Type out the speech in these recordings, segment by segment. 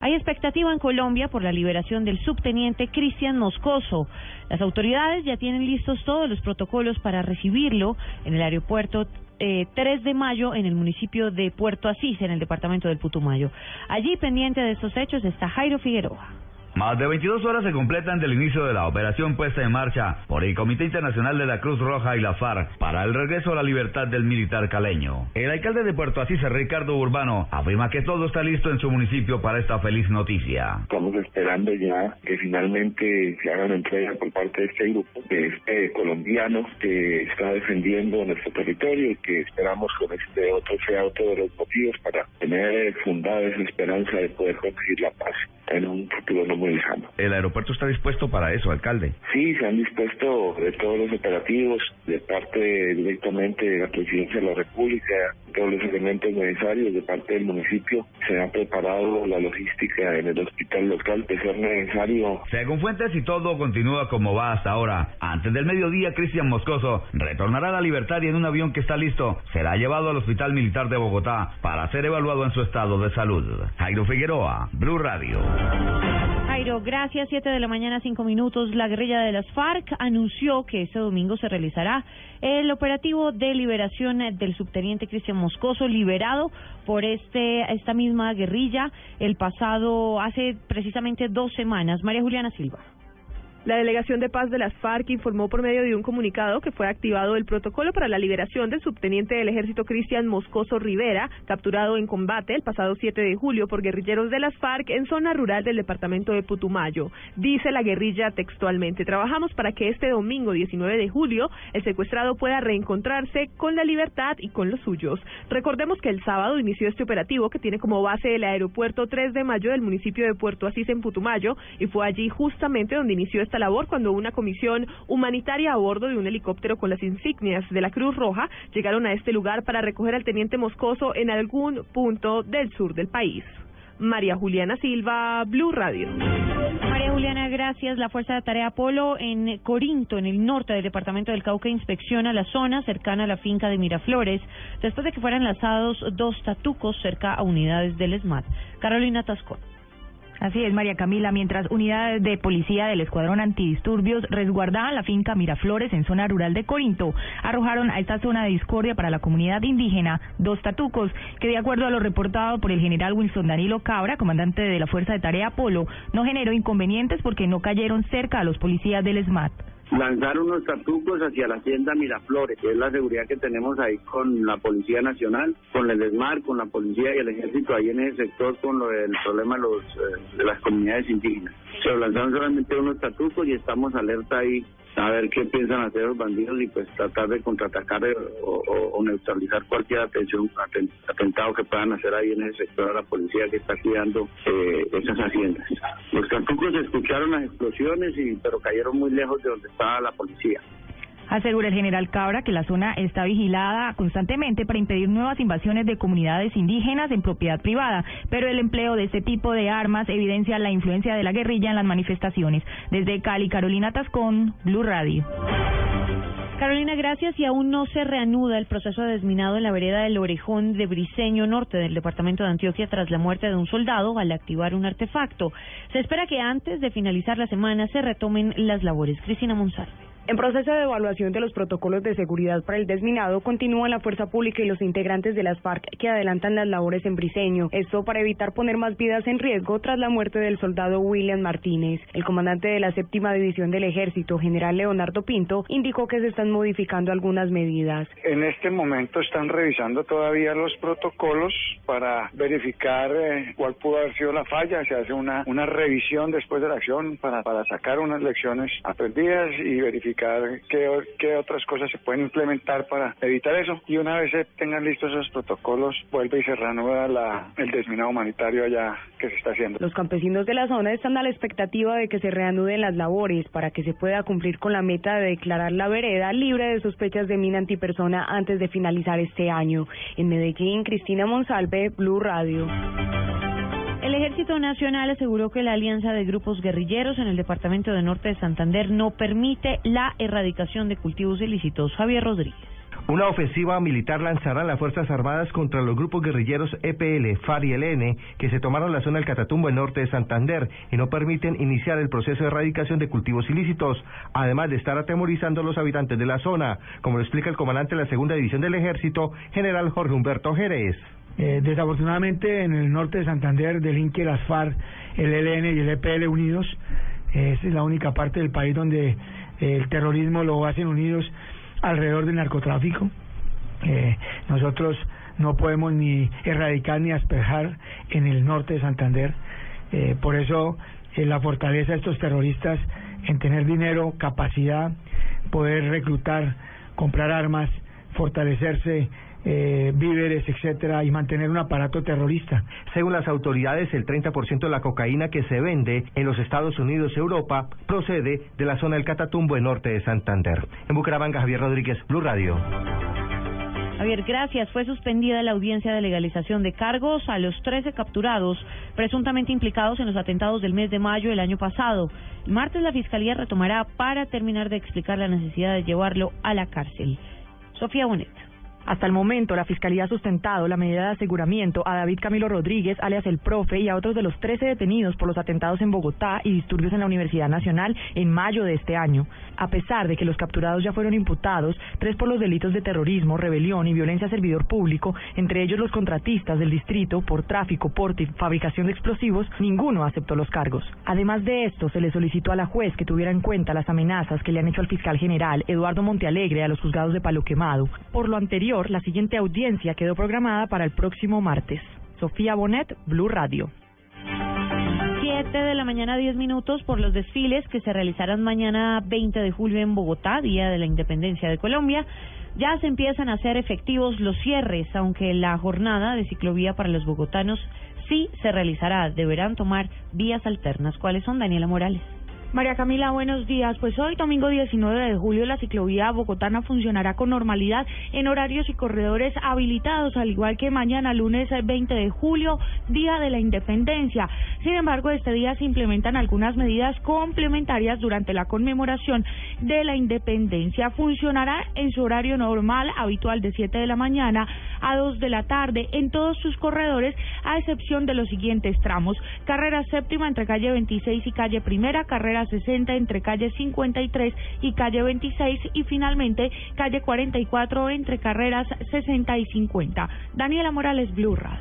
Hay expectativa en Colombia por la liberación del subteniente Cristian Moscoso. Las autoridades ya tienen listos todos los protocolos para recibirlo en el aeropuerto eh, 3 de mayo en el municipio de Puerto Asís, en el departamento del Putumayo. Allí, pendiente de estos hechos, está Jairo Figueroa. Más de 22 horas se completan del inicio de la operación puesta en marcha por el Comité Internacional de la Cruz Roja y la FARC para el regreso a la libertad del militar caleño. El alcalde de Puerto Asís, Ricardo Urbano, afirma que todo está listo en su municipio para esta feliz noticia. Estamos esperando ya que finalmente se haga una entrega por parte de este grupo, de este colombiano que está defendiendo nuestro territorio y que esperamos con este otro sea otro de los motivos para tener fundada esa esperanza de poder conseguir la paz en un futuro no muy lejano. ¿El aeropuerto está dispuesto para eso, alcalde? Sí, se han dispuesto de todos los operativos de parte directamente de la Presidencia de la República, todos los elementos necesarios de parte del municipio. Se ha preparado la logística en el hospital local de ser necesario. Según fuentes, y todo continúa como va hasta ahora, antes del mediodía, Cristian Moscoso retornará a la libertad y en un avión que está listo será llevado al Hospital Militar de Bogotá para ser evaluado en su estado de salud. Jairo Figueroa, Blue Radio. Gracias. Siete de la mañana, cinco minutos. La guerrilla de las FARC anunció que este domingo se realizará el operativo de liberación del subteniente Cristian Moscoso, liberado por este esta misma guerrilla el pasado, hace precisamente dos semanas. María Juliana Silva. La Delegación de Paz de las FARC informó por medio de un comunicado que fue activado el protocolo para la liberación del subteniente del ejército Cristian Moscoso Rivera, capturado en combate el pasado 7 de julio por guerrilleros de las FARC en zona rural del departamento de Putumayo. Dice la guerrilla textualmente, trabajamos para que este domingo 19 de julio el secuestrado pueda reencontrarse con la libertad y con los suyos. Recordemos que el sábado inició este operativo que tiene como base el aeropuerto 3 de mayo del municipio de Puerto Asís en Putumayo y fue allí justamente donde inició esta labor cuando una comisión humanitaria a bordo de un helicóptero con las insignias de la Cruz Roja llegaron a este lugar para recoger al teniente Moscoso en algún punto del sur del país. María Juliana Silva, Blue Radio. María Juliana, gracias. La Fuerza de Tarea Polo en Corinto, en el norte del departamento del Cauca, inspecciona la zona cercana a la finca de Miraflores después de que fueran lanzados dos tatucos cerca a unidades del ESMAD. Carolina Tascón. Así es, María Camila. Mientras unidades de policía del Escuadrón Antidisturbios resguardaban la finca Miraflores en zona rural de Corinto, arrojaron a esta zona de discordia para la comunidad indígena dos tatucos que, de acuerdo a lo reportado por el general Wilson Danilo Cabra, comandante de la Fuerza de Tarea Polo, no generó inconvenientes porque no cayeron cerca a los policías del SMAT lanzar unos tatucos hacia la hacienda Miraflores, que es la seguridad que tenemos ahí con la Policía Nacional, con el ESMAR, con la Policía y el Ejército ahí en ese sector con lo del problema de, los, eh, de las comunidades indígenas. Se lanzaron solamente unos tatucos y estamos alerta ahí a ver qué piensan hacer los bandidos y pues tratar de contraatacar eh, o, neutralizar cualquier atención, atentado que puedan hacer ahí en ese sector a la policía que está cuidando eh, esas haciendas. Los tatucos escucharon las explosiones y pero cayeron muy lejos de donde estaba la policía. Asegura el general Cabra que la zona está vigilada constantemente para impedir nuevas invasiones de comunidades indígenas en propiedad privada, pero el empleo de este tipo de armas evidencia la influencia de la guerrilla en las manifestaciones. Desde Cali, Carolina Tascón, Blue Radio. Carolina, gracias. Y aún no se reanuda el proceso de desminado en la vereda del Orejón de Briseño Norte del departamento de Antioquia tras la muerte de un soldado al activar un artefacto. Se espera que antes de finalizar la semana se retomen las labores. Cristina Monsalve. En proceso de evaluación de los protocolos de seguridad para el desminado, continúa la fuerza pública y los integrantes de las FARC que adelantan las labores en Briseño. Esto para evitar poner más vidas en riesgo tras la muerte del soldado William Martínez. El comandante de la séptima división del ejército, general Leonardo Pinto, indicó que se están modificando algunas medidas. En este momento están revisando todavía los protocolos para verificar eh, cuál pudo haber sido la falla. Se hace una, una revisión después de la acción para, para sacar unas lecciones aprendidas y verificar qué, qué otras cosas se pueden implementar para evitar eso. Y una vez se tengan listos esos protocolos, vuelve y se reanuda la, el desminado humanitario allá que se está haciendo. Los campesinos de la zona están a la expectativa de que se reanuden las labores para que se pueda cumplir con la meta de declarar la vereda libre de sospechas de mina antipersona antes de finalizar este año. En Medellín, Cristina Monsalve, Blue Radio. Ejército Nacional aseguró que la alianza de grupos guerrilleros en el departamento de Norte de Santander no permite la erradicación de cultivos ilícitos. Javier Rodríguez. Una ofensiva militar lanzará las Fuerzas Armadas contra los grupos guerrilleros EPL, FAR y ELN que se tomaron la zona del Catatumbo en norte de Santander y no permiten iniciar el proceso de erradicación de cultivos ilícitos, además de estar atemorizando a los habitantes de la zona, como lo explica el comandante de la segunda división del ejército, general Jorge Humberto Jerez. Eh, desafortunadamente en el norte de Santander delinque las FARC, el ELN y el EPL unidos. Eh, es la única parte del país donde eh, el terrorismo lo hacen unidos alrededor del narcotráfico. Eh, nosotros no podemos ni erradicar ni asperjar en el norte de Santander. Eh, por eso eh, la fortaleza de estos terroristas en tener dinero, capacidad, poder reclutar, comprar armas, fortalecerse eh, víveres, etcétera, y mantener un aparato terrorista. Según las autoridades, el 30% de la cocaína que se vende en los Estados Unidos y Europa procede de la zona del Catatumbo en norte de Santander. En Bucaramanga, Javier Rodríguez, Blue Radio. Javier, gracias. Fue suspendida la audiencia de legalización de cargos a los 13 capturados presuntamente implicados en los atentados del mes de mayo del año pasado. El martes la Fiscalía retomará para terminar de explicar la necesidad de llevarlo a la cárcel. Sofía Bonet. Hasta el momento, la Fiscalía ha sustentado la medida de aseguramiento a David Camilo Rodríguez, alias el profe, y a otros de los 13 detenidos por los atentados en Bogotá y disturbios en la Universidad Nacional en mayo de este año. A pesar de que los capturados ya fueron imputados, tres por los delitos de terrorismo, rebelión y violencia a servidor público, entre ellos los contratistas del distrito por tráfico, porte y fabricación de explosivos, ninguno aceptó los cargos. Además de esto, se le solicitó a la juez que tuviera en cuenta las amenazas que le han hecho al fiscal general Eduardo Montealegre a los juzgados de Palo Quemado. Por lo anterior, la siguiente audiencia quedó programada para el próximo martes. Sofía Bonet, Blue Radio. 7 de la mañana, 10 minutos, por los desfiles que se realizarán mañana 20 de julio en Bogotá, Día de la Independencia de Colombia. Ya se empiezan a hacer efectivos los cierres, aunque la jornada de ciclovía para los bogotanos sí se realizará. Deberán tomar vías alternas. ¿Cuáles son, Daniela Morales? María Camila, buenos días. Pues hoy, domingo 19 de julio, la ciclovía bogotana funcionará con normalidad en horarios y corredores habilitados, al igual que mañana, lunes 20 de julio, Día de la Independencia. Sin embargo, este día se implementan algunas medidas complementarias durante la conmemoración de la independencia. Funcionará en su horario normal, habitual de 7 de la mañana a 2 de la tarde, en todos sus corredores, a excepción de los siguientes tramos. Carrera séptima entre calle 26 y calle primera, carrera 60 entre calle 53 y calle 26 y finalmente calle 44 entre carreras 60 y 50. Daniela Morales, Blue Radio.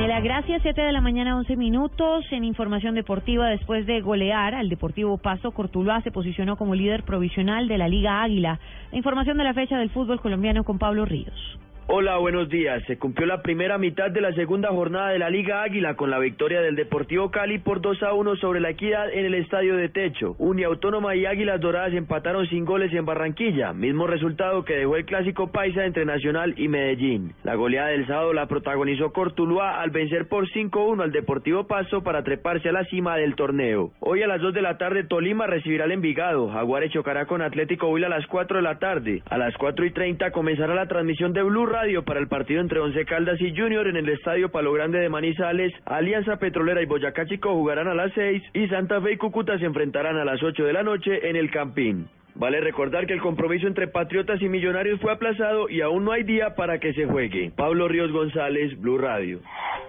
Daniela, gracias. 7 de la mañana, 11 minutos. En información deportiva, después de golear al Deportivo Pasto, Cortuluá se posicionó como líder provisional de la Liga Águila. La información de la fecha del fútbol colombiano con Pablo Ríos. Hola, buenos días. Se cumplió la primera mitad de la segunda jornada de la Liga Águila con la victoria del Deportivo Cali por 2 a 1 sobre la Equidad en el Estadio de Techo. Uniautónoma y Águilas Doradas empataron sin goles en Barranquilla, mismo resultado que dejó el clásico paisa entre Nacional y Medellín. La goleada del sábado la protagonizó Cortuluá al vencer por 5-1 al Deportivo Pasto para treparse a la cima del torneo. Hoy a las 2 de la tarde Tolima recibirá al Envigado. Jaguares chocará con Atlético Huila a las 4 de la tarde. A las 4 y 30 comenzará la transmisión de Blue para el partido entre Once Caldas y Junior en el Estadio Palo Grande de Manizales. Alianza Petrolera y Boyacá Chico jugarán a las 6 y Santa Fe y Cúcuta se enfrentarán a las 8 de la noche en el Campín. Vale recordar que el compromiso entre Patriotas y Millonarios fue aplazado y aún no hay día para que se juegue. Pablo Ríos González, Blue Radio.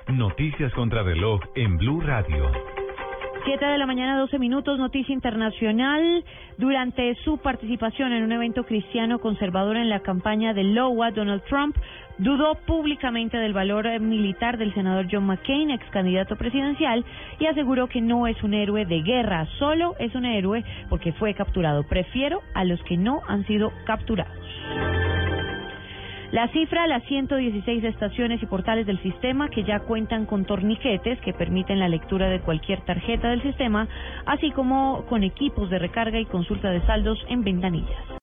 Noticias contra reloj en Blue Radio. 7 de la mañana, 12 minutos, noticia internacional. Durante su participación en un evento cristiano conservador en la campaña de Iowa, Donald Trump dudó públicamente del valor militar del senador John McCain, ex candidato presidencial, y aseguró que no es un héroe de guerra, solo es un héroe porque fue capturado. Prefiero a los que no han sido capturados. La cifra, las 116 estaciones y portales del sistema que ya cuentan con torniquetes que permiten la lectura de cualquier tarjeta del sistema, así como con equipos de recarga y consulta de saldos en ventanillas.